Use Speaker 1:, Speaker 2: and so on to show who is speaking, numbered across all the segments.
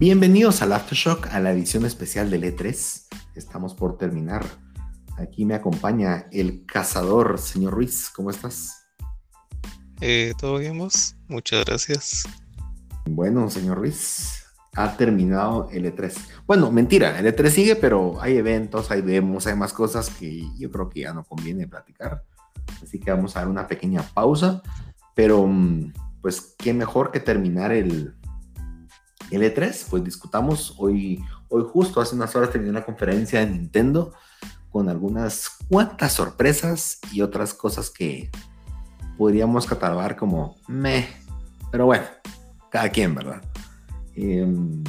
Speaker 1: Bienvenidos al Aftershock, a la edición especial del E3. Estamos por terminar. Aquí me acompaña el cazador, señor Ruiz. ¿Cómo estás?
Speaker 2: Eh, ¿Todo bien vos? Muchas gracias.
Speaker 1: Bueno, señor Ruiz, ha terminado el E3. Bueno, mentira, el E3 sigue, pero hay eventos, hay demos, hay más cosas que yo creo que ya no conviene platicar. Así que vamos a dar una pequeña pausa. Pero, mm, pues, qué mejor que terminar el, el E3, pues discutamos hoy, hoy justo hace unas horas terminé una conferencia de Nintendo con algunas cuantas sorpresas y otras cosas que podríamos catalogar como meh, pero bueno, cada quien, ¿verdad? Em,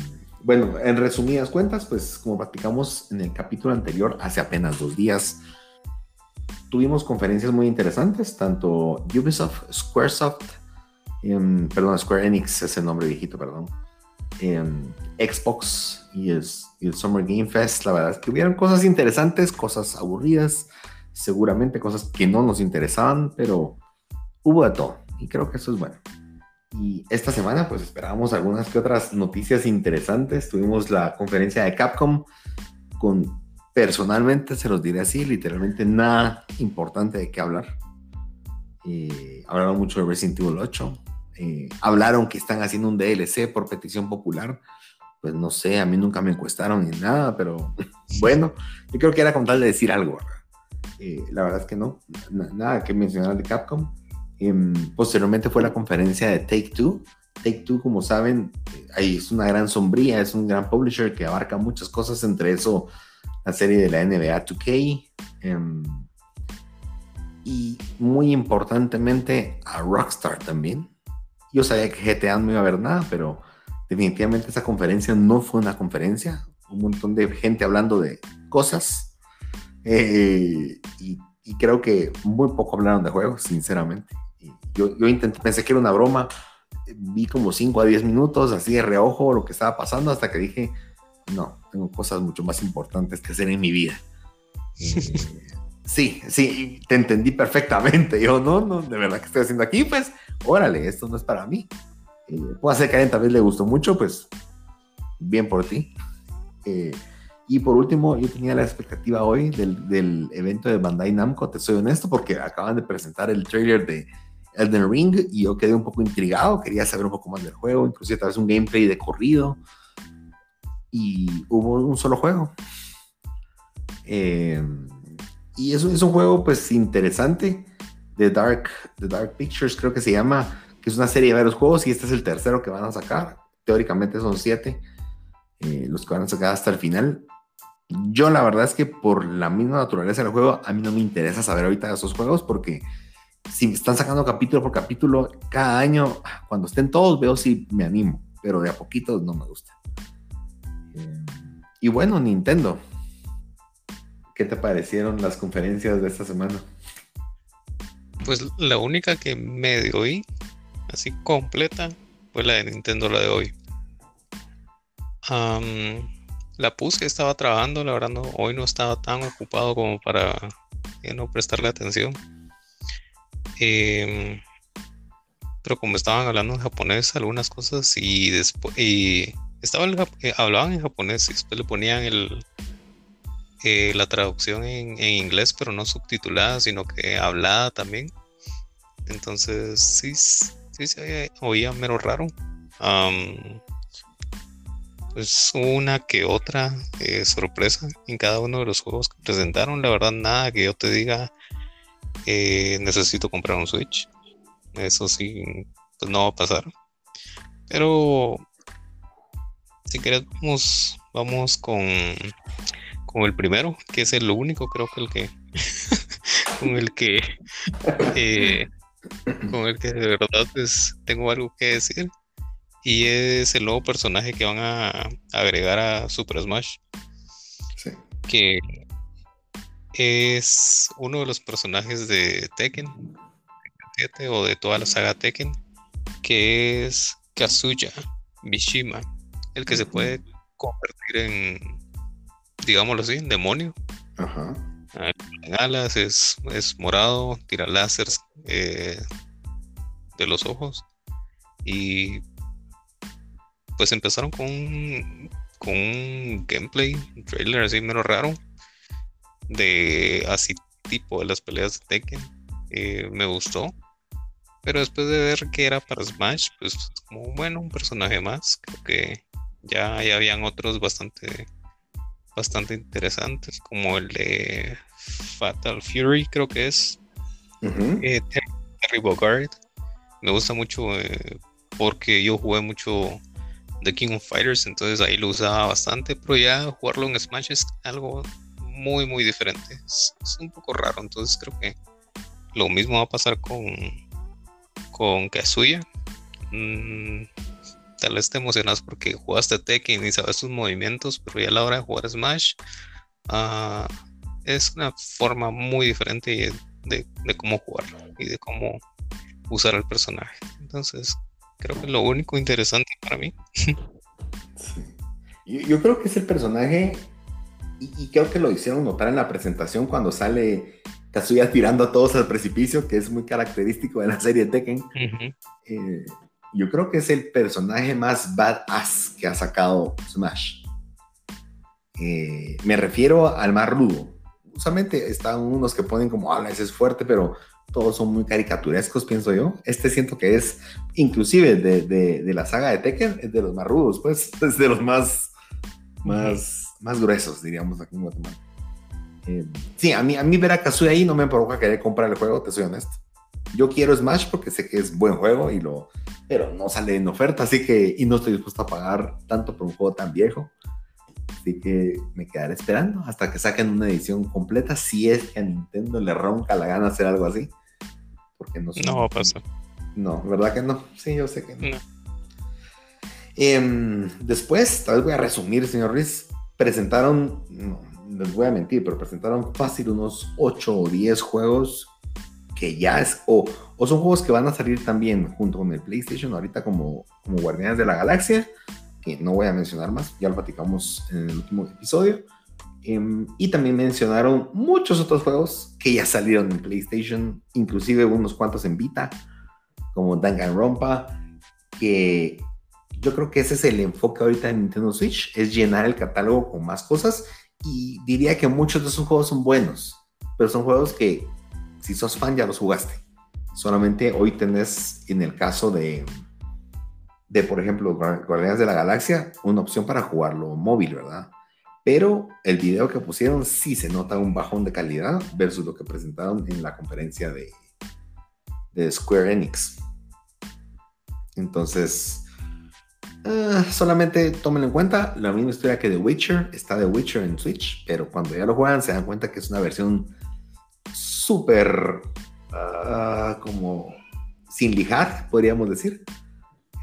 Speaker 1: bueno, en resumidas cuentas, pues como platicamos en el capítulo anterior, hace apenas dos días, tuvimos conferencias muy interesantes, tanto Ubisoft, Squaresoft, em, perdón, Square Enix es el nombre viejito, perdón, Xbox y el, Summer Game Fest, la verdad es que hubieron cosas interesantes, cosas aburridas, seguramente cosas que no nos interesaban, pero hubo de todo y creo que eso es bueno. Y esta semana pues esperábamos algunas que otras noticias interesantes. Tuvimos la conferencia de Capcom con personalmente, se los diré así, literalmente nada importante de qué hablar. Eh, hablaron mucho de Resident Evil 8, eh, hablaron que están haciendo un DLC por petición popular. Pues no sé, a mí nunca me encuestaron ni nada, pero bueno, yo creo que era con tal de decir algo. Eh, la verdad es que no, nada que mencionar de Capcom. Em, posteriormente fue la conferencia de Take Two. Take Two, como saben, eh, es una gran sombría, es un gran publisher que abarca muchas cosas, entre eso la serie de la NBA 2K. Em, y muy importantemente a Rockstar también. Yo sabía que GTA no iba a haber nada, pero definitivamente esa conferencia no fue una conferencia. Un montón de gente hablando de cosas. Eh, y, creo que muy poco hablaron de juegos, sinceramente. yo, yo intenté, pensé que era una broma. Vi como 5 a 10 minutos, así de reojo, lo que estaba pasando, hasta que dije, no, tengo cosas mucho más importantes que hacer en mi vida. Eh, sí, sí, te entendí perfectamente. Yo, no, no, de verdad que estoy haciendo aquí, pues órale, esto no es para mí. Eh, puede ser que a alguien tal vez le gustó mucho, pues bien por ti. Eh, y por último, yo tenía la expectativa hoy del, del, evento de Bandai Namco, te soy honesto, porque acaban de presentar el trailer de Elden Ring y yo quedé un poco intrigado, quería saber un poco más del juego, inclusive tal vez un gameplay de corrido. Y hubo un solo juego. Eh, y eso es un juego pues interesante The Dark, The Dark Pictures, creo que se llama, que es una serie de varios juegos y este es el tercero que van a sacar. Teóricamente son siete eh, los que van a sacar hasta el final. Yo la verdad es que por la misma naturaleza del juego, a mí no me interesa saber ahorita esos juegos porque si están sacando capítulo por capítulo cada año, cuando estén todos veo si me animo, pero de a poquito no me gusta. Eh, y bueno, Nintendo, ¿qué te parecieron las conferencias de esta semana?
Speaker 2: Pues la única que medio oí, así completa, fue la de Nintendo, la de hoy. la puse, estaba trabajando, la verdad no, hoy no estaba tan ocupado como para eh, no prestarle atención. Em, pero como estaban hablando en japonés algunas cosas y después y estaba eh, hablaban en japonés y después le ponían el, eh, la traducción en, inglés, pero no subtitulada, sino que hablada también. Entonces, sí, sí se oía mero raro. pues una que otra eh, sorpresa en cada uno de los juegos que presentaron. La verdad, nada que yo te diga, eh, necesito comprar un Switch. Eso sí, pues no va a pasar. Pero si queremos, vamos con con el primero, que es el único, creo que el que con el que eh, con el que de verdad pues tengo algo que decir. Y es el nuevo personaje que van a agregar a Super Smash. Que es uno de los personajes de Tekken o de toda la saga Tekken que es Kazuya Mishima el que se puede convertir en digámoslo así, demonio. Ajá. Ah, en alas, es, es morado, tira láseres eh, de los ojos. Y pues empezaron con un, con un gameplay, un trailer así menos raro, de así tipo de las peleas de Tekken. Eh, me gustó. Pero después de ver que era para Smash, pues como bueno, un personaje más. Creo que ya, ya habían otros bastante, bastante interesantes, como el de Fatal Fury, creo que es. Eh, Terry Bogard. Me gusta mucho eh, porque yo jugué mucho The King of Fighters, entonces ahí lo usaba bastante, pero ya jugarlo en Smash es algo muy, muy diferente. Es, un poco raro, entonces creo que lo mismo va a pasar con, con Kazuya. Mm, tal vez te emocionas porque jugaste Tekken y sabes sus movimientos, pero ya a la hora de jugar Smash uh, es una forma muy diferente de, cómo jugar y de cómo usar el personaje. Entonces, creo que es lo único interesante para mí.
Speaker 1: yo, creo que es el personaje, y, creo que lo hicieron notar en la presentación cuando sale Kazuya tirando a todos al precipicio, que es muy característico de la serie Tekken. Eh, yo creo que es el personaje más badass que ha sacado Smash. Eh, me refiero al más rudo. Usualmente están unos que ponen como, ah, ese es fuerte, pero todos son muy caricaturescos, pienso yo. Este siento que es, inclusive de, de, la saga de Tekken, es de los más rudos, pues, es de los más, más, más gruesos, diríamos aquí en Guatemala. Eh, sí, a mí, a mí ver a Kazuya ahí no me provoca querer comprar el juego, te soy honesto. Yo quiero Smash porque sé que es buen juego y lo, pero no sale en oferta, así que, y no estoy dispuesto a pagar tanto por un juego tan viejo. Así que me quedaré esperando hasta que saquen una edición completa, si es que a Nintendo le ronca la gana hacer algo así. Porque no
Speaker 2: No va a pasar.
Speaker 1: No, ¿verdad que no? Sí, yo sé que no. Em, después, tal vez voy a resumir, señor Ruiz. Presentaron, no les voy a mentir, pero presentaron fácil unos 8 o 10 juegos que ya es, o, o son juegos que van a salir también junto con el PlayStation ahorita como, como Guardianes de la Galaxia, que no voy a mencionar más, ya lo platicamos en el último episodio. Em, y también mencionaron muchos otros juegos que ya salieron en PlayStation, inclusive unos cuantos en Vita, como Danganronpa, que yo creo que ese es el enfoque ahorita en Nintendo Switch, es llenar el catálogo con más cosas y diría que muchos de esos juegos son buenos, pero son juegos que si sos fan ya los jugaste. Solamente hoy tenés en el caso de, de por ejemplo, Guardianes de la Galaxia, una opción para jugarlo móvil, ¿verdad? Pero el video que pusieron sí se nota un bajón de calidad versus lo que presentaron en la conferencia de, de Square Enix. Entonces, uh, solamente tomen en cuenta la misma historia que The Witcher. Está The Witcher en Switch, pero cuando ya lo juegan se dan cuenta que es una versión súper ah, como sin lijar, podríamos decir.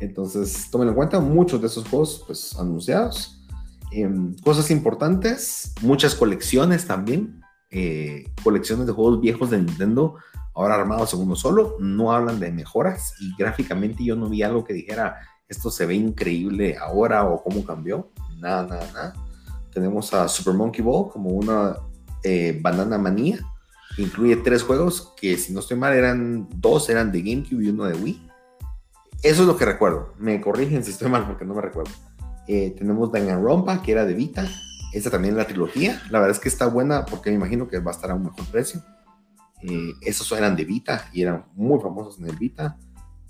Speaker 1: Entonces, tomen en cuenta muchos de esos juegos pues, anunciados. Em, cosas importantes, muchas colecciones también. Eh, colecciones de juegos viejos de Nintendo, ahora armados en uno solo. No hablan de mejoras y gráficamente yo no vi algo que dijera esto se ve increíble ahora o cómo cambió. Nada, nada, nada. Tenemos a Super Monkey Ball como una eh, banana manía incluye tres juegos que, si no estoy mal, eran dos eran de GameCube y uno de Wii. Eso es lo que recuerdo. Me corrigen si estoy mal porque no me recuerdo. Eh, tenemos Danganronpa, que era de Vita. Esta también la trilogía. La verdad es que está buena porque me imagino que va a estar a un mejor precio. Eh, esos eran de Vita y eran muy famosos en el Vita.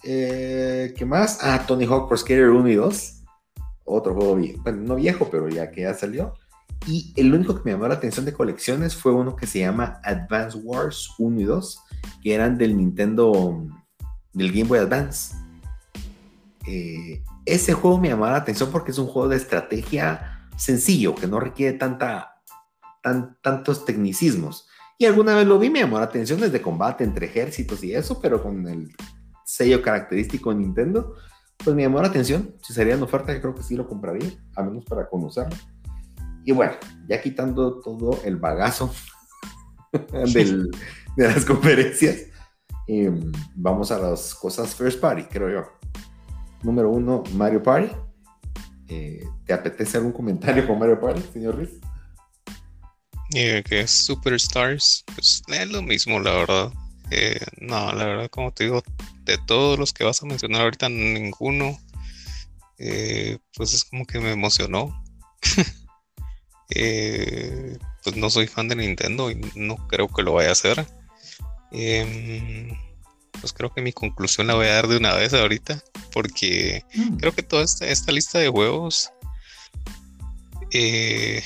Speaker 1: Eh, ¿Qué más? Ah, Tony Hawk Pro Skater 1 y 2. Otro juego viejo. No viejo, pero ya que ya salió. Y el único que me llamó la atención de colecciones fue uno que se llama Advance Wars 1 y 2, que eran del Nintendo, del Game Boy Advance. Eh, ese juego me llamó la atención porque es un juego de estrategia sencillo, que no requiere tanta, tan, tantos tecnicismos. Y alguna vez lo vi, me llamó la atención desde combate entre ejércitos y eso, pero con el sello característico de Nintendo, pues me llamó la atención. Si sería en oferta, yo creo que sí lo compraría, al menos para conocerlo. Y bueno, ya quitando todo el bagazo de las conferencias, em, vamos a las cosas first party, creo yo. Número uno, Mario Party. Eh, ¿Te apetece algún comentario con Mario Party, señor Ruiz?
Speaker 2: Eh, que es Superstars, pues es lo mismo, la verdad. Eh, no, la verdad, como te digo, de todos los que vas a mencionar ahorita, ninguno eh, pues es como que me emocionó. Eh, pues no soy fan de Nintendo y no creo que lo vaya a hacer. Em, pues creo que mi conclusión la voy a dar de una vez ahorita, porque mm. creo que toda esta, lista de juegos, eh,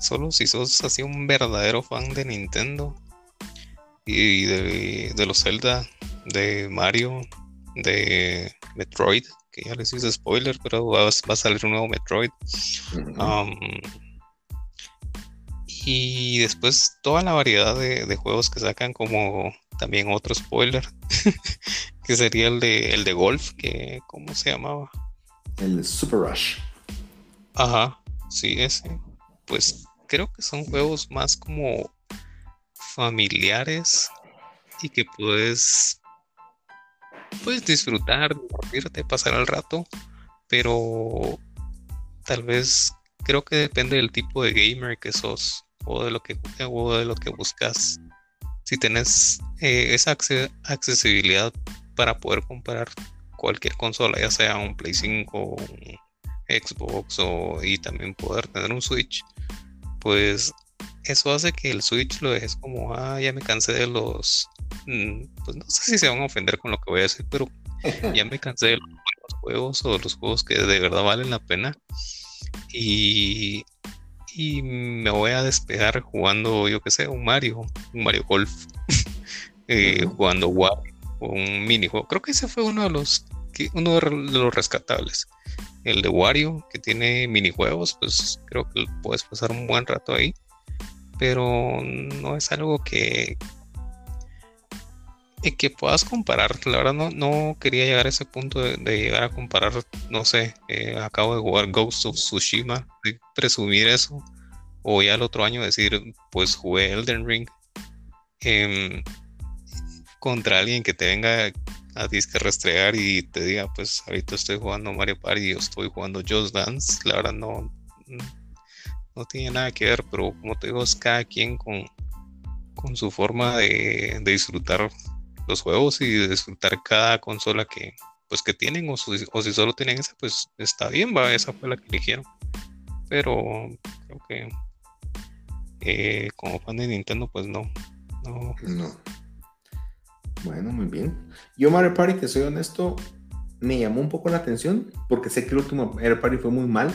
Speaker 2: solo si sos así un verdadero fan de Nintendo y de, los Zelda, de Mario, de Metroid, que ya les hice spoiler, pero va, a salir un nuevo Metroid. Um, y después toda la variedad de, juegos que sacan como también otro spoiler que sería el de el de golf que cómo se llamaba
Speaker 1: el Super Rush.
Speaker 2: Ajá sí ese. Pues creo que son juegos más como familiares y que puedes puedes disfrutar divertirte pasar el rato pero tal vez creo que depende del tipo de gamer que sos o de lo que, o de lo que buscas. Si tenés eh, esa accesibilidad para poder comprar cualquier consola, ya sea un Play 5, un Xbox o, y también poder tener un Switch, pues eso hace que el Switch lo dejes como, ah, ya me cansé de los, pues no sé si se van a ofender con lo que voy a decir, pero ya me cansé de los juegos o de los juegos que de verdad valen la pena. Y y me voy a despegar jugando, yo que sé, un Mario, un Mario Golf, eh, jugando Wario, un minijuego. Creo que ese fue uno de los uno de los rescatables. El de Wario, que tiene minijuegos, pues creo que puedes pasar un buen rato ahí. Pero no es algo que, y que puedas comparar. La verdad no, no quería llegar a ese punto de, llegar a comparar, no sé, eh, acabo de jugar Ghost of Tsushima, de presumir eso, o ya el otro año decir, pues jugué Elden Ring em, contra alguien que te venga a disque restregar y te diga, pues ahorita estoy jugando Mario Party o estoy jugando Just Dance, la verdad no, no tiene nada que ver, pero como te digo, es cada quien con, con su forma de, de disfrutar los juegos y disfrutar cada consola que pues que tienen o, si solo tienen esa pues está bien va esa fue la que eligieron. Pero creo que eh, como fan de Nintendo pues no no.
Speaker 1: No. Bueno muy bien. Yo Mario Party que soy honesto me llamó un poco la atención porque sé que el último Mario Party fue muy mal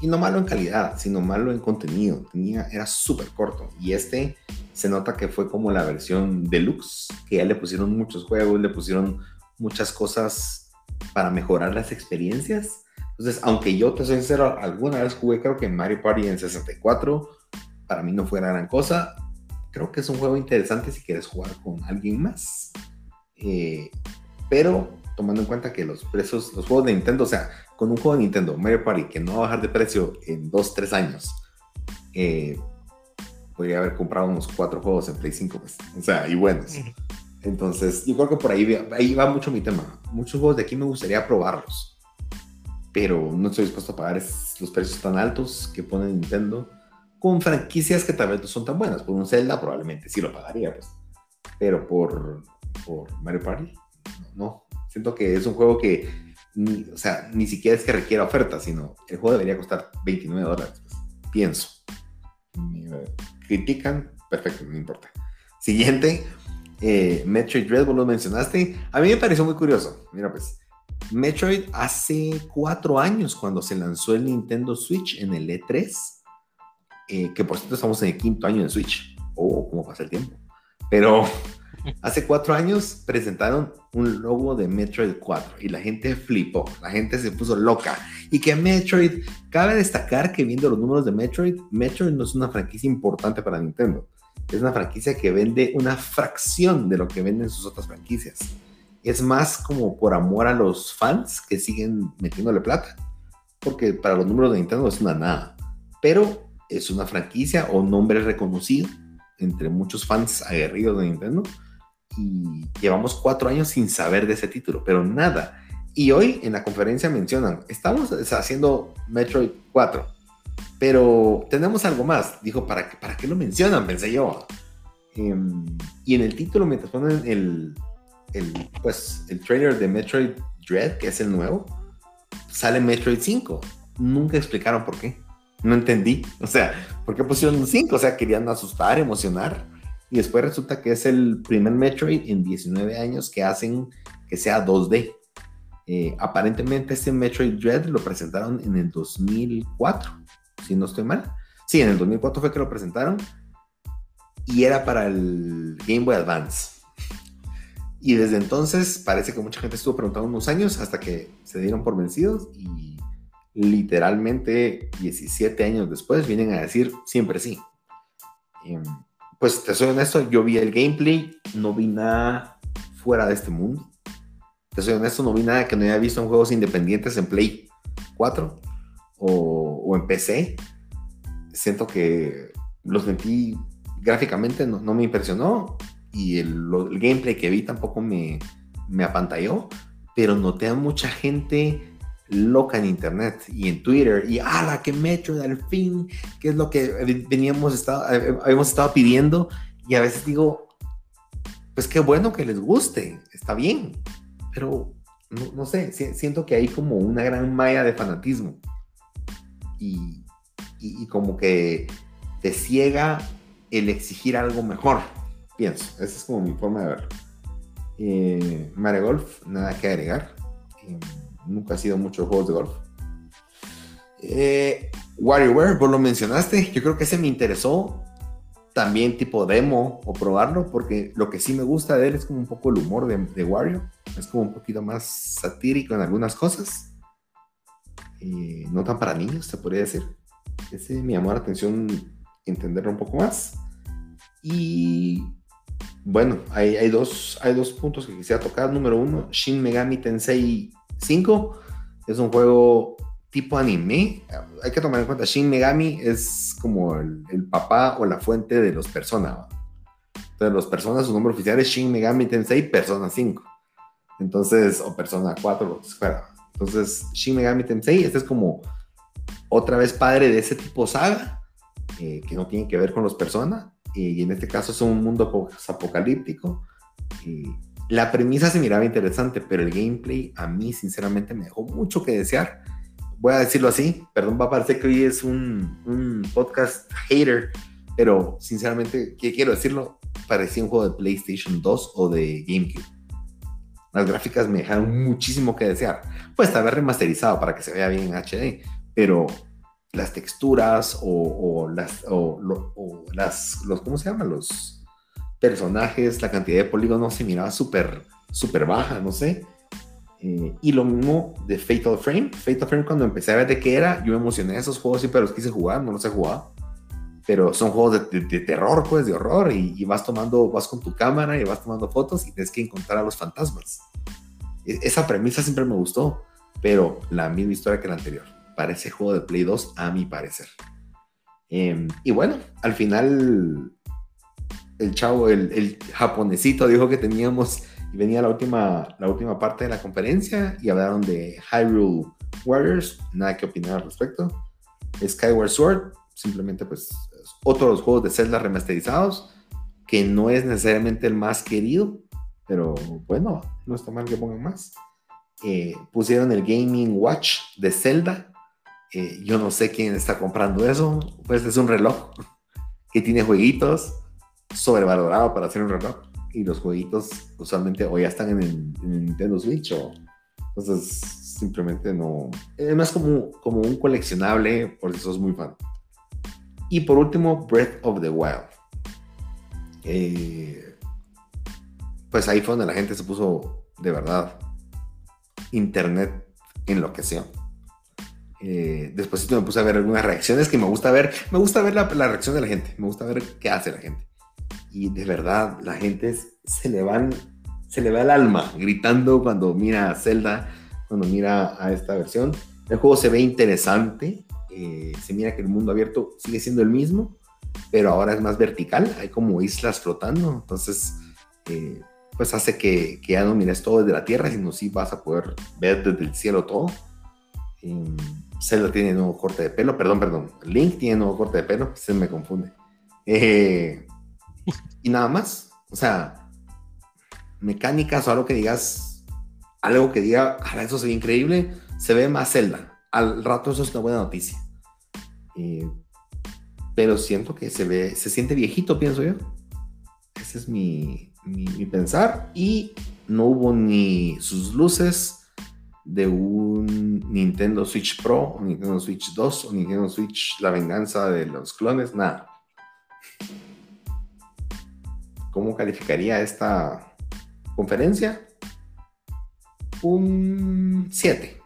Speaker 1: y no malo en calidad, sino malo en contenido. Tenía, era súper corto. Y este se nota que fue como la versión deluxe, que ya le pusieron muchos juegos, le pusieron muchas cosas para mejorar las experiencias. Entonces, aunque yo te soy sincero, alguna vez jugué creo que Mario Party en 64, para mí no fue gran cosa. Creo que es un juego interesante si quieres jugar con alguien más. Eh, pero tomando en cuenta que los precios, los juegos de Nintendo, o sea, con un juego de Nintendo, Mario Party, que no va a bajar de precio en 2, 3 años, eh, podría haber comprado unos 4 juegos en Play 5, pues, o sea, y buenos. Entonces, yo creo que por ahí, ahí va mucho mi tema. Muchos juegos de aquí me gustaría probarlos, pero no estoy dispuesto a pagar los precios tan altos que pone Nintendo con franquicias que tal vez no son tan buenas. Por un Zelda probablemente sí lo pagaría, pues, pero por, por Mario Party, no, Siento que es un juego que, ni, o sea, ni siquiera es que requiera oferta, sino el juego debería costar 29 dólares. Pues, pienso. critican, perfecto, no importa. Siguiente, eh, Metroid Dread, vos lo mencionaste. A mí me pareció muy curioso. Mira, pues, Metroid hace cuatro años, cuando se lanzó el Nintendo Switch en el E3, eh, que por cierto estamos en el quinto año de Switch. Oh, cómo pasa el tiempo. Pero Hace cuatro años presentaron un logo de Metroid 4 y la gente flipó, la gente se puso loca. Y que Metroid, cabe destacar que viendo los números de Metroid, Metroid no es una franquicia importante para Nintendo. Es una franquicia que vende una fracción de lo que venden sus otras franquicias. Es más como por amor a los fans que siguen metiéndole plata. Porque para los números de Nintendo es una nada. Pero es una franquicia o nombre reconocido entre muchos fans aguerridos de Nintendo y llevamos cuatro años sin saber de ese título, pero nada. Y hoy en la conferencia mencionan, estamos haciendo Metroid 4, pero tenemos algo más. Dijo, ¿para qué, para qué lo mencionan? Pensé yo. Em, y en el título, mientras ponen el, el, pues, el trailer de Metroid Dread, que es el nuevo, sale Metroid 5. Nunca explicaron por qué. No entendí. O sea, ¿por qué pusieron un 5? O sea, querían asustar, emocionar. Y después resulta que es el primer Metroid en 19 años que hacen que sea 2D. Eh, aparentemente este Metroid Dread lo presentaron en el 2004, si no estoy mal. Sí, en el 2004 fue que lo presentaron y era para el Game Boy Advance. Y desde entonces parece que mucha gente estuvo preguntando unos años hasta que se dieron por vencidos y literalmente 17 años después vienen a decir siempre sí. Em, pues te soy honesto, yo vi el gameplay, no vi nada fuera de este mundo. Te soy honesto, no vi nada que no haya visto en juegos independientes en Play 4 o, en PC. Siento que los metí gráficamente, no, me impresionó y el, gameplay que vi tampoco me, me apantalló, pero noté a mucha gente loca en internet y en Twitter y ala que Metro al fin que es lo que veníamos estado, eh, habíamos estado pidiendo y a veces digo pues qué bueno que les guste está bien pero no, sé siento que hay como una gran malla de fanatismo y, y, como que te ciega el exigir algo mejor pienso esa es como mi forma de verlo. Eh, Mare Golf nada que agregar. Eh, nunca ha sido mucho juegos de golf. Eh, WarioWare, vos lo mencionaste, yo creo que ese me interesó también tipo demo o probarlo, porque lo que sí me gusta de él es como un poco el humor de, de Wario, es como un poquito más satírico en algunas cosas, eh, no tan para niños, se podría decir. Ese me llamó la atención entenderlo un poco más. Y bueno, hay, hay, dos, hay dos puntos que quisiera tocar. Número uno, Shin Megami Tensei 5 es un juego tipo anime. Hay que tomar en cuenta, Shin Megami es como el, papá o la fuente de los Persona. Entonces, los Persona, su nombre oficial es Shin Megami Tensei Persona 5. Entonces, o Persona 4, Entonces, Shin Megami Tensei, este es como otra vez padre de ese tipo saga, eh, que no tiene que ver con los Persona. Y en este caso es un mundo apocalíptico. Y la premisa se miraba interesante, pero el gameplay a mí sinceramente me dejó mucho que desear. Voy a decirlo así, perdón, va a parecer que hoy es un, podcast hater, pero sinceramente, ¿qué quiero decirlo? Parecía un juego de PlayStation 2 o de GameCube. Las gráficas me dejaron muchísimo que desear. Pues vez remasterizado para que se vea bien en HD, pero las texturas o, las, o, las, los, ¿cómo se llaman? Los, personajes, la cantidad de polígonos se miraba súper, súper baja, no sé. Eh, y lo mismo de Fatal Frame. Fatal Frame, cuando empecé a ver de qué era, yo me emocioné de esos juegos, siempre los quise jugar, no los he jugado. Pero son juegos de, terror, pues, de horror. Y, vas tomando, vas con tu cámara y vas tomando fotos y tienes que encontrar a los fantasmas. E, esa premisa siempre me gustó, pero la misma historia que la anterior. Parece juego de Play 2, a mi parecer. Em, y bueno, al final el chavo, el, japonesito dijo que teníamos, y venía la última, la última parte de la conferencia y hablaron de Hyrule Warriors, nada que opinar al respecto. Skyward Sword, simplemente pues otro de los juegos de Zelda remasterizados, que no es necesariamente el más querido, pero bueno, no está mal que pongan más. Eh, pusieron el Gaming Watch de Zelda. Eh, yo no sé quién está comprando eso. Pues es un reloj que tiene jueguitos sobrevalorado para hacer un reloj. Y los jueguitos usualmente o ya están en el, Nintendo Switch o entonces simplemente no. Es más como, como un coleccionable por si sos muy fan. Y por último, Breath of the Wild. Eh, pues ahí fue donde la gente se puso de verdad. Internet enloqueció. Eh, después me puse a ver algunas reacciones que me gusta ver. Me gusta ver la, la, reacción de la gente. Me gusta ver qué hace la gente y de verdad la gente se le van, se le va el alma gritando cuando mira a Zelda, cuando mira a esta versión. El juego se ve interesante, eh, se mira que el mundo abierto sigue siendo el mismo, pero ahora es más vertical, hay como islas flotando, entonces eh, pues hace que, que, ya no mires todo desde la tierra, sino sí vas a poder ver desde el cielo todo. Eh, Zelda tiene nuevo corte de pelo, perdón, perdón, Link tiene nuevo corte de pelo, se me confunde. Eh, y nada más. O sea, mecánicas o algo que digas, algo que diga, ah, eso sería increíble, se ve más Zelda. Al rato eso es una buena noticia. Pero siento que se ve, se siente viejito, pienso yo. Ese es mi, mi, pensar. Y no hubo ni sus luces de un Nintendo Switch Pro, o Nintendo Switch 2, o Nintendo Switch La Venganza de los Clones, nada. ¿Cómo calificaría esta conferencia? Un 7.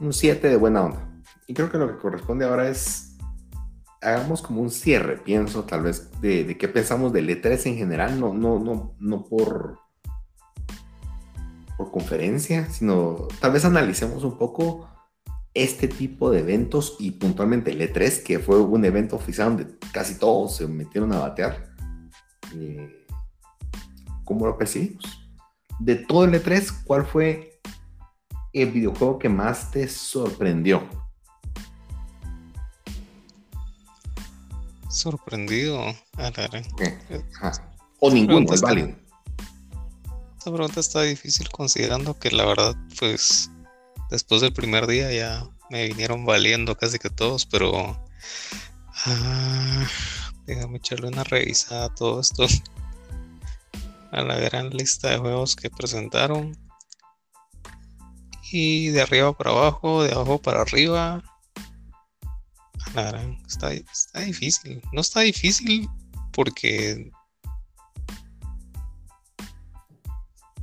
Speaker 1: Un 7 de buena onda. Y creo que lo que corresponde ahora es hagamos como un cierre, pienso, tal vez, de, qué pensamos del E3 en general, no, no, no, no por, por conferencia, sino tal vez analicemos un poco este tipo de eventos y puntualmente el E3, que fue un evento oficial donde casi todos se metieron a batear. Eh, ¿Cómo lo percibimos? De todo el E3, ¿cuál fue el videojuego que más te sorprendió?
Speaker 2: Sorprendido.
Speaker 1: O ninguno, es válido.
Speaker 2: Esta pregunta está difícil considerando que la verdad, pues, después del primer día ya me vinieron valiendo casi que todos, pero ah, déjame echarle una revisada a todo esto. A la gran lista de juegos que presentaron. Y de arriba para abajo, de abajo para arriba, está, está difícil. No está difícil porque.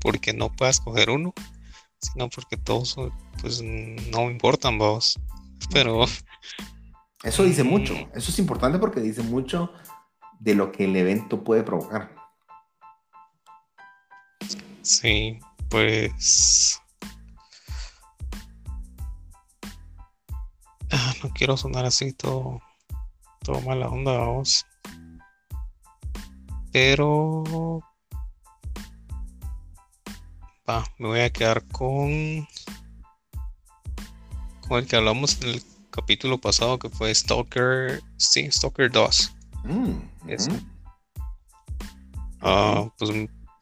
Speaker 2: Porque no puedas coger uno, sino porque todos pues no me importan vos. Pero.
Speaker 1: Eso dice mm. mucho. Eso es importante porque dice mucho de lo que el evento puede provocar.
Speaker 2: Sí, pues. Ah, no quiero sonar así todo, todo mala onda, vamos. Pero va, me voy a quedar con con el que hablamos en el capítulo pasado que fue Stalker, sí, Stalker 2. Mm, ah, pues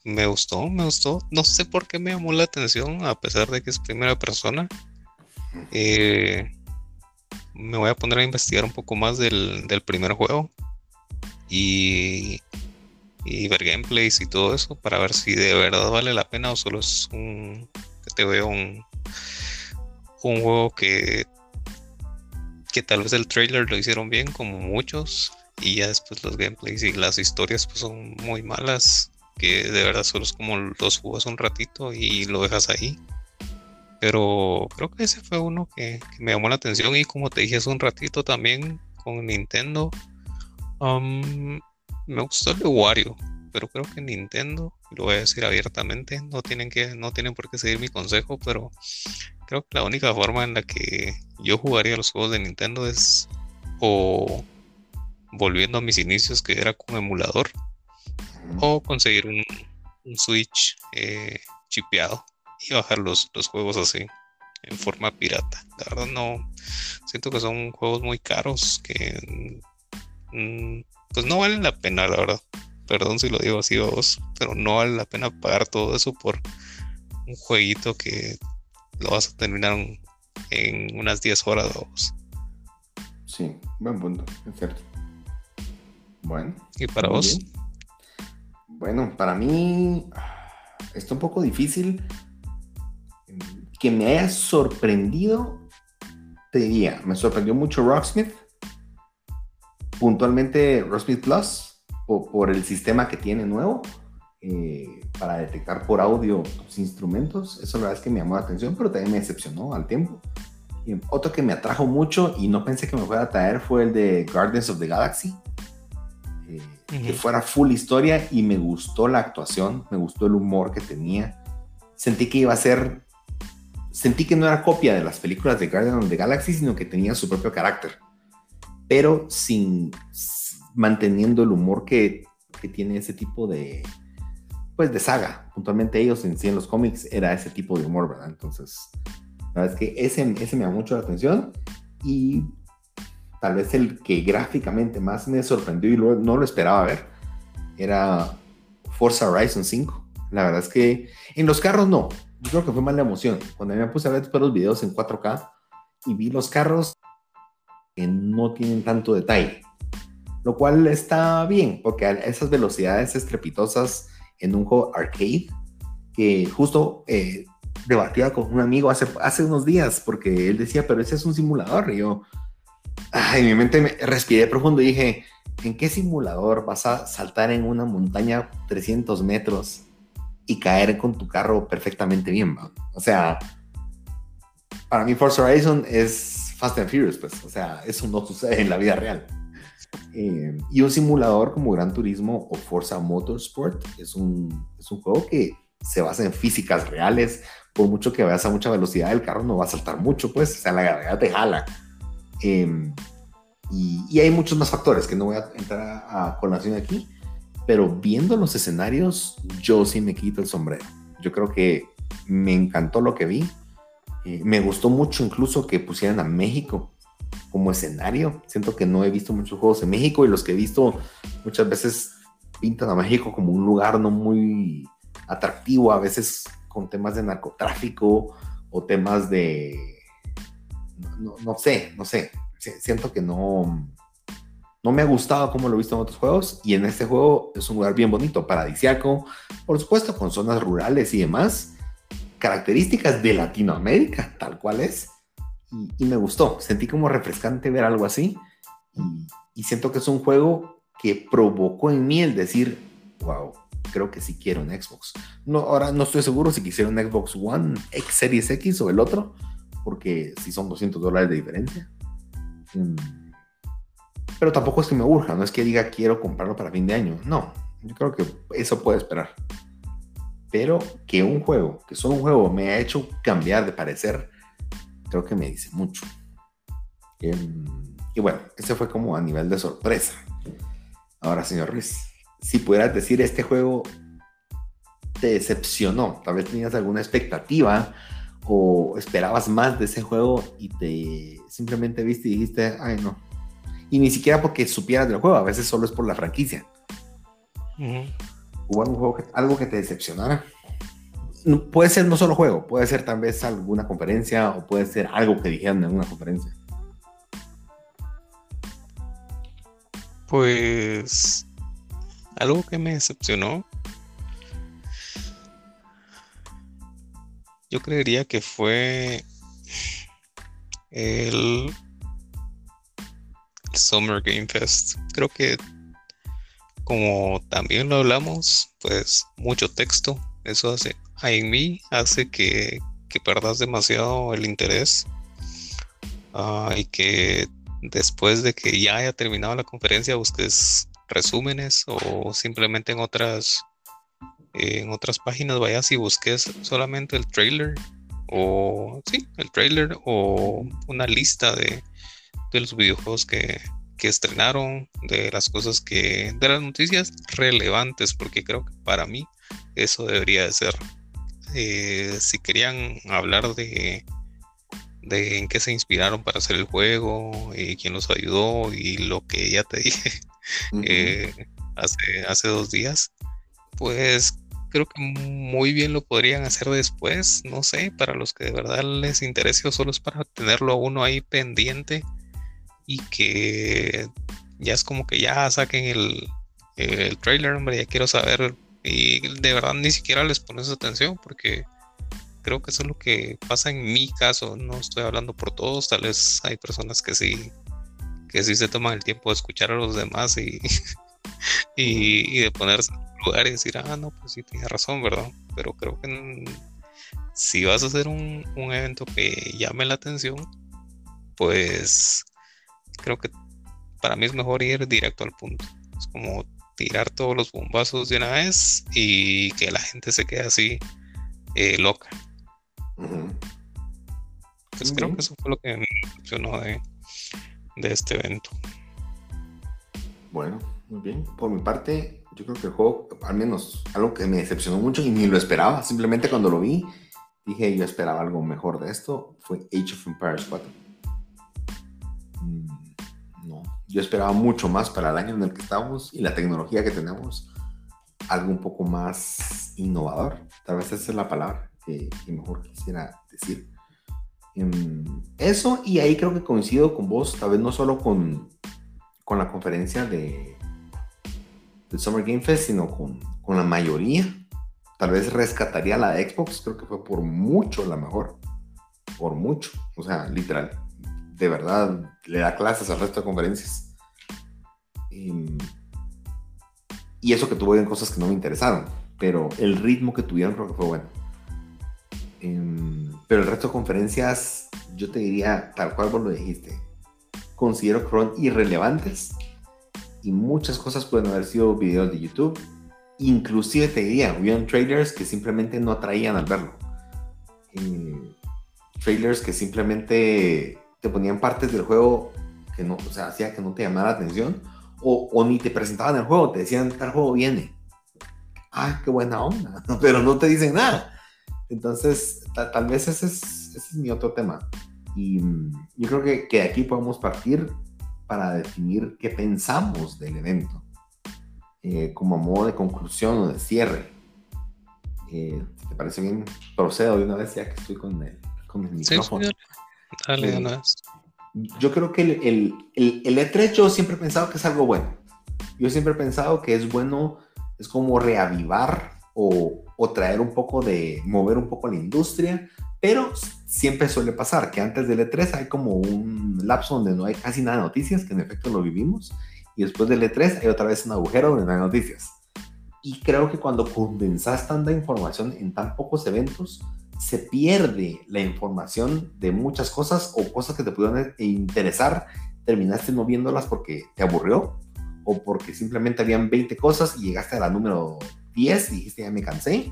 Speaker 2: me gustó, me gustó. No sé por qué me llamó la atención, a pesar de que es primera persona. Eh, me voy a poner a investigar un poco más del, primer juego y, y, ver gameplays y todo eso para ver si de verdad vale la pena o solo es un que te veo un, un juego que que tal vez el trailer lo hicieron bien como muchos y ya después los gameplays y las historias pues son muy malas que de verdad solo es como los jugas un ratito y lo dejas ahí. Pero creo que ese fue uno que, me llamó la atención y como te dije hace un ratito también con Nintendo, um, me gustó el de Wario, pero creo que Nintendo, lo voy a decir abiertamente, no tienen, que, no tienen por qué seguir mi consejo, pero creo que la única forma en la que yo jugaría los juegos de Nintendo es o volviendo a mis inicios que era con emulador o conseguir un, Switch eh, chipeado y bajar los, juegos así en forma pirata. La verdad no, siento que son juegos muy caros que mm, pues no valen la pena, la verdad. Perdón si lo digo así vos, pero no vale la pena pagar todo eso por un jueguito que lo vas a terminar en unas 10 horas vos.
Speaker 1: Sí, buen punto, es cierto. Bueno.
Speaker 2: ¿Y para vos?
Speaker 1: Bueno, para mí está un poco difícil que me haya sorprendido, te diría, me sorprendió mucho Rocksmith, puntualmente Rocksmith Plus, por, el sistema que tiene nuevo. Eh, para detectar por audio tus instrumentos. Eso la verdad es que me llamó la atención, pero también me decepcionó al tiempo. Otro que me atrajo mucho y no pensé que me fuera a traer fue el de Guardians of the Galaxy. Que fuera full historia y me gustó la actuación, me gustó el humor que tenía. Sentí que iba a ser sentí que no era copia de las películas de Guardians of the Galaxy, sino que tenía su propio carácter, pero sin manteniendo el humor que, que tiene ese tipo de, pues de saga. Puntualmente ellos en sí en los cómics era ese tipo de humor, ¿verdad? Entonces, la verdad es que ese, ese me llamó mucho la atención y tal vez el que gráficamente más me sorprendió y no lo esperaba ver era Forza Horizon 5. La verdad es que en los carros no, yo creo que fue más la emoción. Cuando me puse a ver después los videos en 4K y vi los carros que no tienen tanto detalle, lo cual está bien, porque a esas velocidades estrepitosas en un juego arcade, que justo eh, debatía con un amigo hace, hace unos días, porque él decía, pero ese es un simulador, y yo, ay, mi mente me respiré profundo y dije, ¿en qué simulador vas a saltar en una montaña 300 metros y caer con tu carro perfectamente bien? O sea, para mí Forza Horizon es Fast and Furious, pues, o sea, eso no sucede en la vida real. Eh, y un simulador como Gran Turismo o Forza Motorsport es un, es un juego que se basa en físicas reales. Por mucho que vayas a mucha velocidad, el carro no va a saltar mucho, pues, o sea, la gravedad te jala. Em, y, hay muchos más factores que no voy a entrar a, colación aquí, pero viendo los escenarios, yo sí me quito el sombrero. Yo creo que me encantó lo que vi. Eh, me gustó mucho incluso que pusieran a México como escenario. Siento que no he visto muchos juegos en México y los que he visto muchas veces pintan a México como un lugar no muy atractivo, a veces con temas de narcotráfico o temas de... No, sé, no sé siento que no, no me ha gustado como lo he visto en otros juegos y en este juego es un lugar bien bonito, paradisiaco, por supuesto con zonas rurales y demás, características de Latinoamérica, tal cual es, y, me gustó, sentí como refrescante ver algo así y, y, siento que es un juego que provocó en mí el decir, wow, creo que sí quiero un Xbox. No, ahora no estoy seguro si quisiera un Xbox One X Series X o el otro, porque si son 200 dólares de diferencia. Mm. Pero tampoco es que me urja, no es que diga quiero comprarlo para fin de año. No, yo creo que eso puede esperar. Pero que un juego, que solo un juego me ha hecho cambiar de parecer, creo que me dice mucho. Em, y bueno, ese fue como a nivel de sorpresa. Ahora, señor Ruiz, si pudieras decir este juego te decepcionó, tal vez tenías alguna expectativa o esperabas más de ese juego y te simplemente viste y dijiste, ay no. Y ni siquiera porque supieras del juego, a veces solo es por la franquicia. ¿Hubo algún juego algo que te decepcionara? puede ser no solo juego, puede ser tal vez alguna conferencia o puede ser algo que dijeron en una conferencia.
Speaker 2: Pues algo que me decepcionó Yo creería que fue el, Summer Game Fest. Creo que como también lo hablamos, pues mucho texto. Eso hace, en mí hace que, que perdas demasiado el interés. Ah, y que después de que ya haya terminado la conferencia busques resúmenes o simplemente en otras en otras páginas vayas y busques solamente el trailer o sí, el trailer o una lista de, los videojuegos que, estrenaron, de las cosas que, de las noticias relevantes, porque creo que para mí eso debería de ser. Eh, si querían hablar de, de en qué se inspiraron para hacer el juego, y quién los ayudó y lo que ya te dije eh, hace, hace dos días, pues creo que muy bien lo podrían hacer después, no sé, para los que de verdad les interese o solo es para tenerlo a uno ahí pendiente y que ya es como que ya saquen el, el trailer, hombre, ya quiero saber y de verdad ni siquiera les pones atención porque creo que eso es lo que pasa en mi caso, no estoy hablando por todos, tal vez hay personas que sí que sí se toman el tiempo de escuchar a los demás y, y, y de ponerse lugar y decir, ah, no, pues sí, tienes razón, ¿verdad? Pero creo que si vas a hacer un, evento que llame la atención, pues creo que para mí es mejor ir directo al punto. Es como tirar todos los bombazos de una vez y que la gente se quede así eh, loca. Pues creo que eso fue lo que me decepcionó de, de este evento.
Speaker 1: Bueno, muy bien. Por mi parte, yo creo que el juego, al menos algo que me decepcionó mucho y ni lo esperaba, simplemente cuando lo vi, dije yo esperaba algo mejor de esto, fue Age of Empires 4. Mm, no, yo esperaba mucho más para el año en el que estamos y la tecnología que tenemos, algo un poco más innovador, tal vez esa es la palabra, que, mejor quisiera decir. Em, eso, y ahí creo que coincido con vos, tal vez no solo con, con la conferencia de, Summer Game Fest, sino con, con la mayoría. Tal vez rescataría la Xbox, creo que fue por mucho la mejor. Por mucho. O sea, literal. De verdad, le da clases al resto de conferencias. Em, y eso que tuvo cosas que no me interesaron. Pero el ritmo que tuvieron creo que fue bueno. Em, pero el resto de conferencias, yo te diría, tal cual vos lo dijiste, considero que fueron irrelevantes y muchas cosas pueden haber sido videos de YouTube. Inclusive te diría, hubieron trailers que simplemente no atraían al verlo. Eh, trailers que simplemente te ponían partes del juego que no, o sea, hacía que no te llamara la atención o, o ni te presentaban el juego, te decían tal juego viene. Ah, qué buena onda, pero no te dicen nada. Entonces, tal vez ese es, mi otro tema. Y mm, yo creo que, que de aquí podemos partir para definir qué pensamos del evento, eh, como modo de conclusión o de cierre. Eh, ¿Te parece bien? Procedo de una vez ya que estoy con el, con el micrófono.
Speaker 2: Dale, de una vez.
Speaker 1: Yo creo que el, el, el, el E3 yo siempre he pensado que es algo bueno. Yo siempre he pensado que es bueno, es como reavivar o, o traer un poco de, mover un poco la industria, pero siempre suele pasar que antes del E3 hay como un lapso donde no hay casi nada de noticias, que en efecto lo vivimos, y después del E3 hay otra vez un agujero donde no hay noticias. Y creo que cuando condensas tanta información en tan pocos eventos, se pierde la información de muchas cosas o cosas que te pudieron interesar, terminaste no viéndolas porque te aburrió o porque simplemente habían 20 cosas y llegaste a la número 10 y dijiste ya me cansé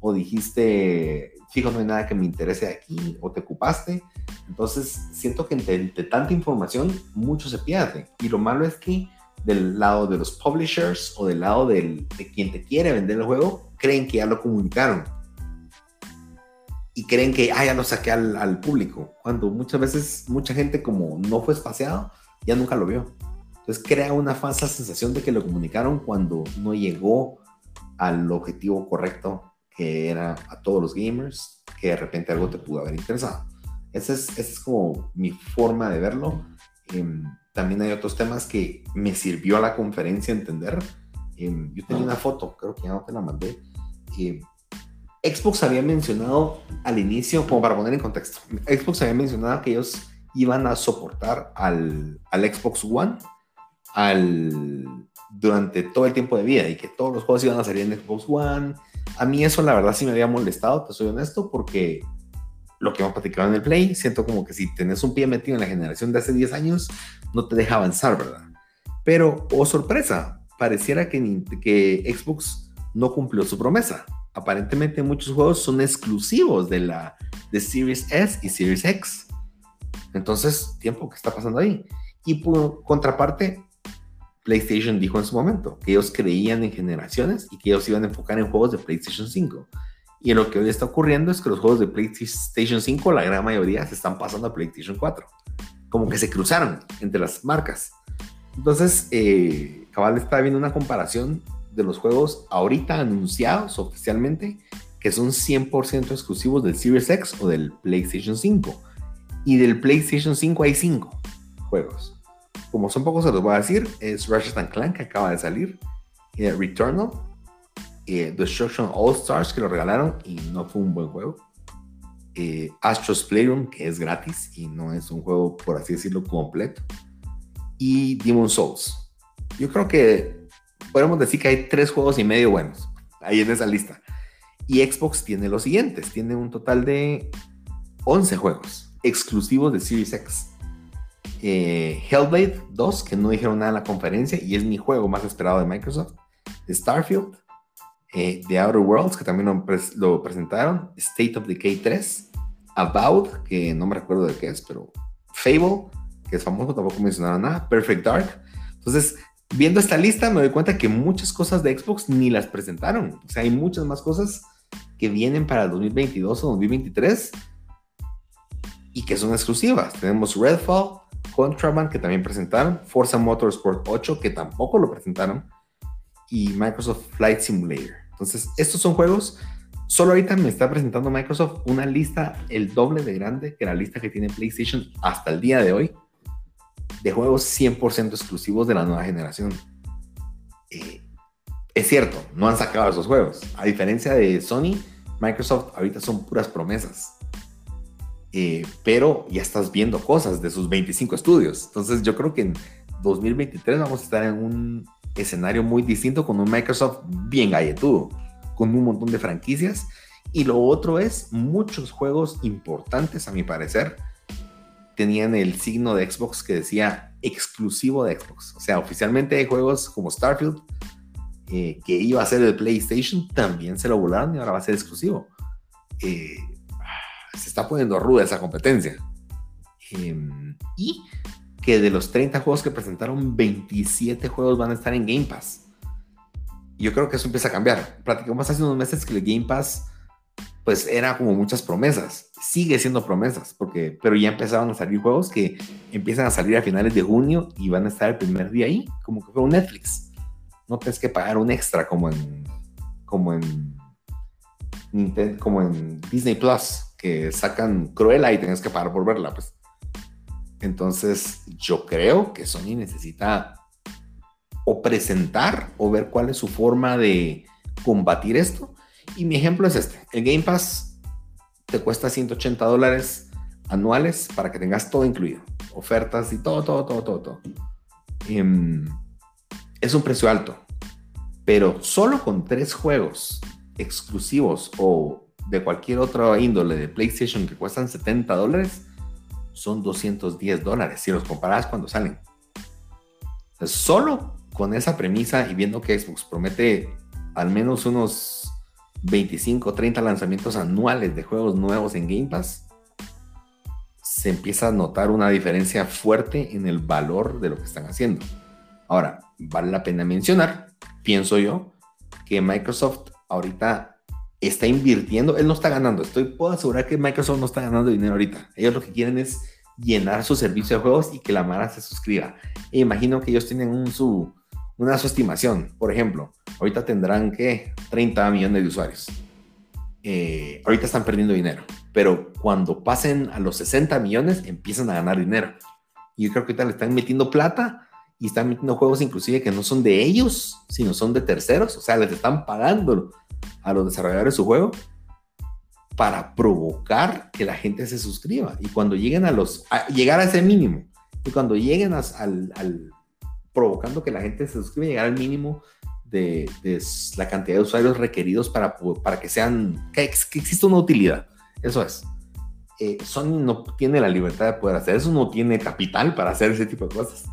Speaker 1: o dijiste fijo no hay nada que me interese aquí o te ocupaste. Entonces siento que entre, tanta información mucho se pierde. Y lo malo es que del lado de los publishers o del lado del, de quien te quiere vender el juego creen que ya lo comunicaron. Y creen que ah, ya lo saqué al, al público. Cuando muchas veces mucha gente como no fue espaciado ya nunca lo vio. Entonces crea una falsa sensación de que lo comunicaron cuando no llegó al objetivo correcto que era a todos los gamers, que de repente algo te pudo haber interesado. Esa es, esa es como mi forma de verlo. Eh, también hay otros temas que me sirvió a la conferencia entender. Eh, yo tenía una foto, creo que ya no te la mandé. Eh, Xbox había mencionado al inicio, como para poner en contexto, Xbox había mencionado que ellos iban a soportar al, al Xbox One al, durante todo el tiempo de vida y que todos los juegos iban a salir en Xbox One. A mí eso la verdad sí me había molestado, te soy honesto, porque lo que hemos platicado en el Play, siento como que si tenés un pie metido en la generación de hace 10 años, no te deja avanzar, ¿verdad? Pero, oh sorpresa, pareciera que, que Xbox no cumplió su promesa. Aparentemente muchos juegos son exclusivos de la de Series S y Series X. Entonces, tiempo, ¿qué está pasando ahí? Y por contraparte, PlayStation dijo en su momento, que ellos creían en generaciones y que ellos iban a enfocar en juegos de PlayStation 5. Y lo que hoy está ocurriendo es que los juegos de PlayStation 5, la gran mayoría, se están pasando a PlayStation 4. Como que se cruzaron entre las marcas. Entonces, eh, Cabal está viendo una comparación de los juegos ahorita anunciados oficialmente, que son 100% exclusivos del Series X o del PlayStation 5. Y del PlayStation 5 hay 5 juegos como son pocos, se los voy a decir. Es Ratchet Clank, que acaba de salir. Returnal. Eh, Destruction All Stars, que lo regalaron y no fue un buen juego. Astro's Playroom, que es gratis y no es un juego, por así decirlo, completo. Y Demon Souls. Yo creo que podemos decir que hay tres juegos y medio buenos ahí en esa lista. Y Xbox tiene los siguientes: tiene un total de 11 juegos exclusivos de Series X eh, Hellblade 2, que no dijeron nada en la conferencia y es mi juego más esperado de Microsoft, Starfield, eh, The Outer Worlds, que también lo, presentaron, State of Decay 3, About, que no me recuerdo de qué es, pero Fable, que es famoso, tampoco mencionaron nada, Perfect Dark. Entonces, viendo esta lista me doy cuenta que muchas cosas de Xbox ni las presentaron. O sea, hay muchas más cosas que vienen para 2022 o 2023 y que son exclusivas. Tenemos Redfall, Contraband, que también presentaron, Forza Motorsport 8, que tampoco lo presentaron, y Microsoft Flight Simulator. Entonces, estos son juegos Solo ahorita me está presentando Microsoft una lista el doble de grande que la lista que tiene PlayStation hasta el día de hoy de juegos 100% exclusivos de la nueva generación. Eh, es cierto, no han sacado esos juegos. A diferencia de Sony, Microsoft ahorita son puras promesas. Eh, pero ya estás viendo cosas de sus 25 estudios. Entonces yo creo que en 2023 vamos a estar en un escenario muy distinto con un Microsoft bien galletudo con un montón de franquicias. Y lo otro es, muchos juegos importantes, a mi parecer, tenían el signo de Xbox que decía exclusivo de Xbox. O sea, oficialmente hay juegos como Starfield, eh, que iba a ser de PlayStation, también se lo volaron y ahora va a ser exclusivo. Eh, se está poniendo ruda esa competencia. Em, y que de los 30 juegos que presentaron, 27 juegos van a estar en Game Pass yo creo que eso empieza a cambiar. Platicamos hace unos meses que el Game Pass, pues era como muchas promesas. Sigue siendo promesas, porque, pero ya empezaron a salir juegos que empiezan a salir a finales de junio y van a estar el primer día ahí, como que fue un Netflix. No tienes que pagar un extra como en, como en, como en Disney Plus, que sacan Cruella y tienes que pagar por verla, pues. Entonces, yo creo que Sony necesita o presentar o ver cuál es su forma de combatir esto. Y mi ejemplo es este. El Game Pass te cuesta 180 dólares anuales para que tengas todo incluido. Ofertas y todo, todo, todo, todo, todo. Em, es un precio alto. Pero solo con tres juegos exclusivos o de cualquier otra índole de PlayStation que cuestan 70 dólares, son 210 dólares si los comparas cuando salen. Solo con esa premisa y viendo que Xbox promete al menos unos 25 o 30 lanzamientos anuales de juegos nuevos en Game Pass, se empieza a notar una diferencia fuerte en el valor de lo que están haciendo. Ahora, vale la pena mencionar, pienso yo, que Microsoft ahorita está invirtiendo, él no está ganando, estoy puedo asegurar que Microsoft no está ganando dinero ahorita. Ellos lo que quieren es llenar su servicio de juegos y que la Mara se suscriba. E imagino que ellos tienen una su estimación. Por ejemplo, ahorita tendrán que 30 millones de usuarios. Eh, ahorita están perdiendo dinero, pero cuando pasen a los 60 millones empiezan a ganar dinero. Y yo creo que ahorita le están metiendo plata y están metiendo juegos inclusive que no son de ellos, sino son de terceros. O sea, les están pagando a los desarrolladores su juego para provocar que la gente se suscriba. Y cuando lleguen a los, llegar a ese mínimo, y cuando lleguen al, al provocando que la gente se suscriba llegar al mínimo de, la cantidad de usuarios requeridos para, para que sean, que, exista una utilidad. Eso es. Eh, Sony no tiene la libertad de poder hacer eso, no tiene capital para hacer ese tipo de cosas.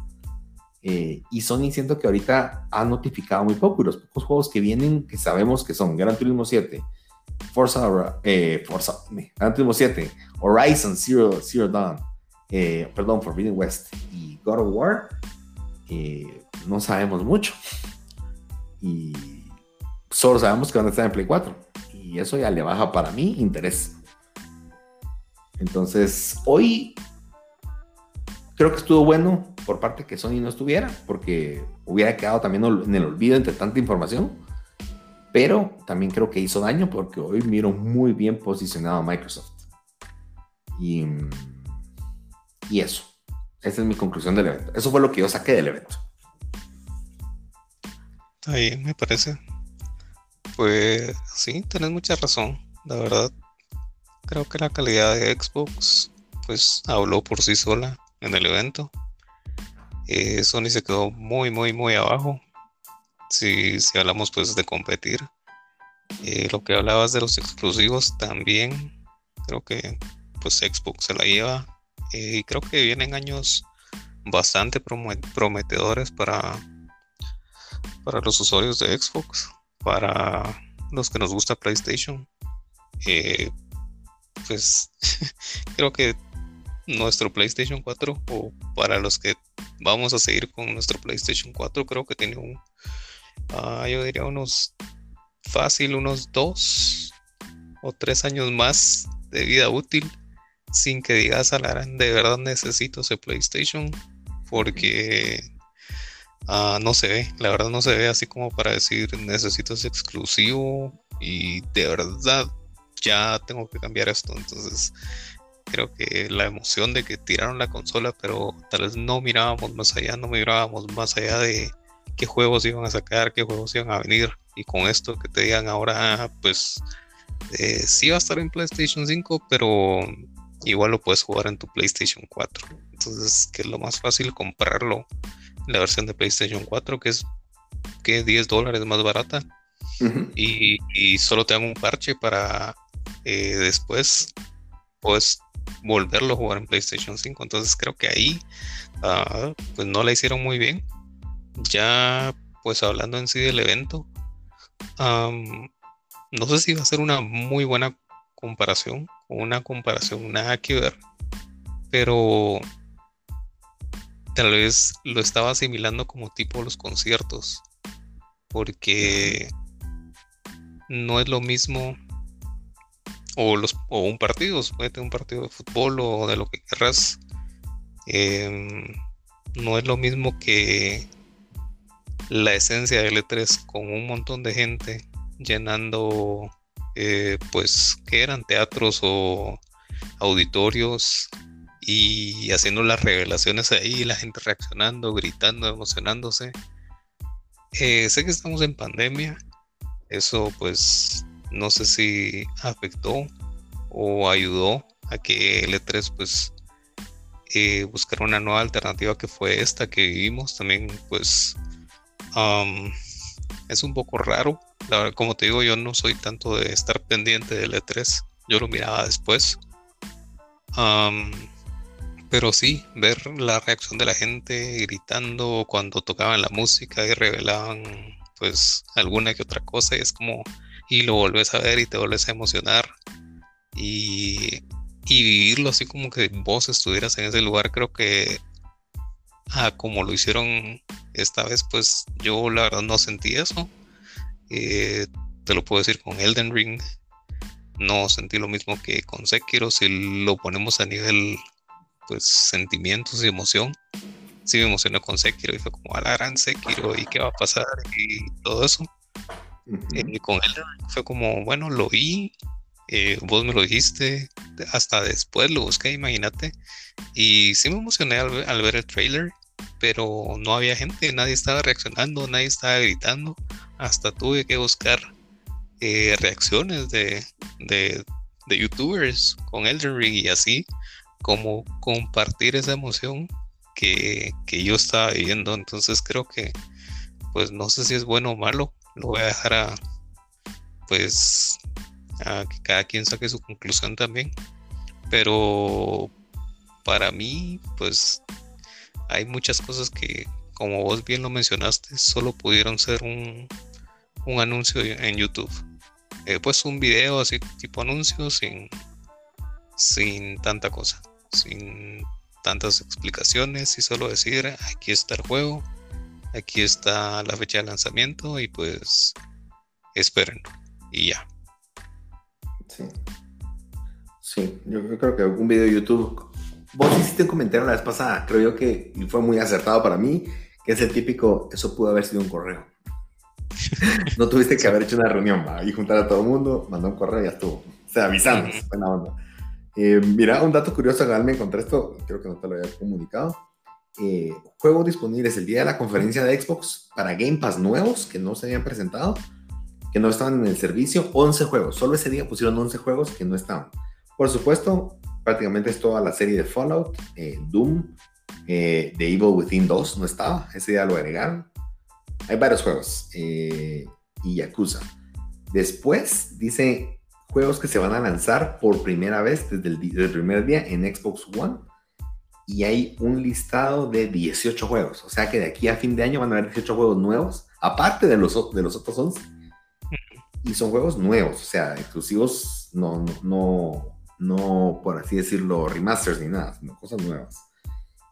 Speaker 1: Eh, y Sony siento que ahorita ha notificado muy poco y los pocos juegos que vienen, que sabemos que son Gran Turismo 7, Forza, eh, Forza Gran Turismo 7, Horizon Zero, Zero Dawn, eh, perdón, Forbidden West y God of War, no sabemos mucho. Y solo sabemos que van a estar en Play 4. Y eso ya le baja para mí interés. Entonces, hoy creo que estuvo bueno por parte que Sony no estuviera, porque hubiera quedado también en el olvido entre tanta información. Pero también creo que hizo daño porque hoy miro muy bien posicionado a Microsoft. Y, y eso. Esa es mi conclusión del evento. Eso fue lo que yo saqué del evento.
Speaker 2: Ahí me parece. Pues sí, tenés mucha razón. La verdad, creo que la calidad de Xbox, pues habló por sí sola en el evento. Eh, Sony se quedó muy, muy, muy abajo. Si, si hablamos pues de competir. Eh, lo que hablabas de los exclusivos también, creo que pues Xbox se la lleva y creo que vienen años bastante prometedores para, para los usuarios de Xbox, para los que nos gusta PlayStation. Eh, pues creo que nuestro PlayStation 4 o para los que vamos a seguir con nuestro PlayStation 4 creo que tiene un ah, yo diría unos fácil unos dos o tres años más de vida útil sin que digas a la de verdad necesito ese PlayStation porque ah, no se ve, la verdad no se ve así como para decir necesito ese exclusivo y de verdad ya tengo que cambiar esto. Entonces, creo que la emoción de que tiraron la consola, pero tal vez no mirábamos más allá, no mirábamos más allá de qué juegos iban a sacar, qué juegos iban a venir. Y con esto que te digan ahora, pues eh, sí va a estar en PlayStation 5, pero igual lo puedes jugar en tu PlayStation 4. Entonces, que es lo más fácil comprarlo, la versión de PlayStation 4, que es que 10 dólares más barata. y, solo te dan un parche para eh, después pues volverlo a jugar en PlayStation 5. Entonces creo que ahí ah, pues no la hicieron muy bien. Ya pues hablando en sí del evento, no sé si va a ser una muy buena comparación una comparación nada que ver, pero tal vez lo estaba asimilando como tipo los conciertos, porque no es lo mismo o, un partido, puede tener un partido de fútbol o de lo que querrás. Em, no es lo mismo que la esencia de L3 con un montón de gente llenando, eh, pues, que eran teatros o auditorios y haciendo las revelaciones ahí, la gente reaccionando, gritando, emocionándose. Eh, sé que estamos en pandemia, eso pues no sé si afectó o ayudó a que L3 pues eh, buscara una nueva alternativa que fue esta que vivimos. También pues es un poco raro. Como te digo yo no soy tanto de estar pendiente de L3 yo lo miraba después. Pero sí ver la reacción de la gente gritando cuando tocaban la música y revelaban pues alguna que otra cosa y es como y lo volvés a ver y te vuelves a emocionar y, vivirlo así como que vos estuvieras en ese lugar, creo que ah, como lo hicieron esta vez, pues yo la verdad no sentí eso. Eh, te lo puedo decir con Elden Ring. No sentí lo mismo que con Sekiro. Si lo ponemos a nivel, pues, sentimientos y emoción. Sí me emocioné con Sekiro y fue como a la gran Sekiro y qué va a pasar y todo eso. Eh, con él fue como, bueno, lo vi, eh, vos me lo dijiste, hasta después lo busqué, imagínate. Y sí me emocioné al, ver el trailer, pero no había gente, nadie estaba reaccionando, nadie estaba gritando. Hasta tuve que buscar eh, reacciones de, de, youtubers con Elden Ring y así, como compartir esa emoción que, que yo estaba viviendo. Entonces creo que, pues no sé si es bueno o malo, lo voy a dejar a pues a que cada quien saque su conclusión también. Pero para mí pues hay muchas cosas que como vos bien lo mencionaste solo pudieron ser un, un anuncio en YouTube. Eh, pues un video así tipo anuncio sin sin tanta cosa sin tantas explicaciones y solo decir aquí está el juego Aquí está la fecha de lanzamiento y pues esperen. Y ya.
Speaker 1: Sí. Sí, yo creo que un video de YouTube. Vos hiciste un comentario la vez pasada, creo yo que y fue muy acertado para mí, que es el típico, eso pudo haber sido un correo. no tuviste que haber hecho una reunión y juntar a todo el mundo, mandó un correo y ya estuvo. O sea, avisando, buena onda. Eh, mira, un dato curioso que me encontré esto, creo que no te lo había comunicado. Eh, juegos disponibles el día de la conferencia de Xbox para Game Pass nuevos que no se habían presentado, que no estaban en el servicio, 11 juegos. Solo ese día pusieron 11 juegos que no estaban. Por supuesto, prácticamente es toda la serie de Fallout, eh, Doom, eh, The Evil Within 2 no estaba, ese día lo agregaron. Hay varios juegos y Yakuza. Después dice juegos que se van a lanzar por primera vez desde el, desde el primer día en Xbox One y hay un listado de 18 juegos. O sea que de aquí a fin de año van a haber 18 juegos nuevos, aparte de los, de los otros 11. Y son juegos nuevos, o sea, exclusivos, no, no, no, por así decirlo, remasters ni nada, sino cosas nuevas.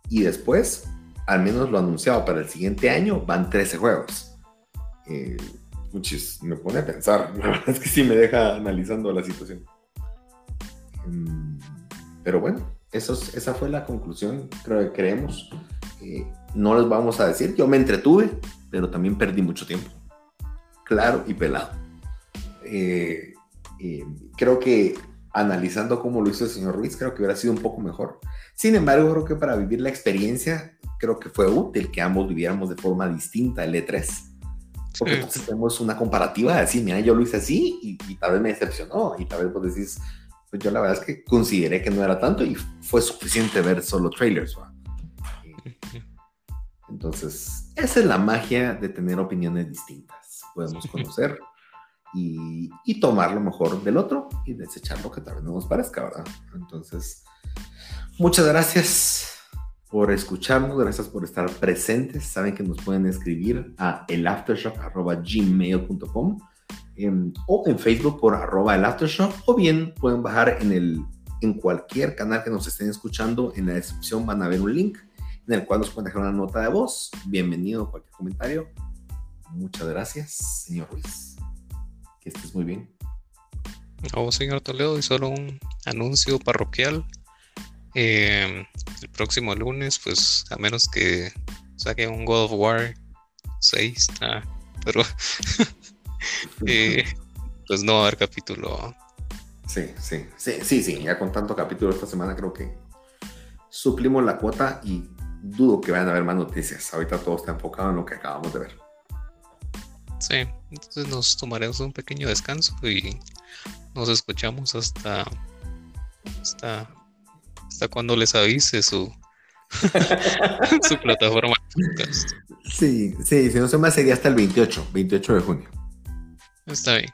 Speaker 1: Y después, al menos lo anunciado para el siguiente año, van 13 juegos. Eh, me pone a pensar, la verdad es que sí me deja analizando la situación. Mm, pero bueno, esa fue la conclusión, creo que creemos. Eh, no les vamos a decir, yo me entretuve, pero también perdí mucho tiempo. Claro y pelado. eh, eh, creo que analizando cómo lo hizo el señor Ruiz, creo que hubiera sido un poco mejor. Sin embargo, creo que para vivir la experiencia, creo que fue útil que ambos viviéramos de forma distinta el E3. Porque entonces tenemos una comparativa de decir, mira, yo lo hice así y, tal vez me decepcionó. Y tal vez vos decís, pues yo la verdad es que consideré que no era tanto y fue suficiente ver solo trailers. Entonces, esa es la magia de tener opiniones distintas. Podemos conocer y, y, tomar lo mejor del otro y desechar lo que tal vez no nos parezca, ¿verdad? Entonces, muchas gracias por escucharnos, gracias por estar presentes. Saben que nos pueden escribir a elaftershock.gmail.com em, o en Facebook por arroba elaftershock o bien pueden bajar en, el, en cualquier canal que nos estén escuchando. En la descripción van a ver un link en el cual nos pueden dejar una nota de voz. Bienvenido, cualquier comentario. Muchas gracias, señor Ruiz. Que estés muy bien.
Speaker 2: Oh, señor Toledo, y solo un anuncio parroquial. Eh, el próximo lunes, pues a menos que saque un God of War 6, ah, pero eh, pues no va a haber capítulo.
Speaker 1: Sí, sí, sí, sí, sí, ya con tanto capítulo esta semana creo que suplimos la cuota y dudo que vayan a haber más noticias. Ahorita todo está enfocado en lo que acabamos de ver.
Speaker 2: Sí, entonces nos tomaremos un pequeño descanso y nos escuchamos hasta hasta hasta cuando les avise su su plataforma.
Speaker 1: Sí, sí, si no se me sería hasta el 28, 28 de junio.
Speaker 2: Está bien.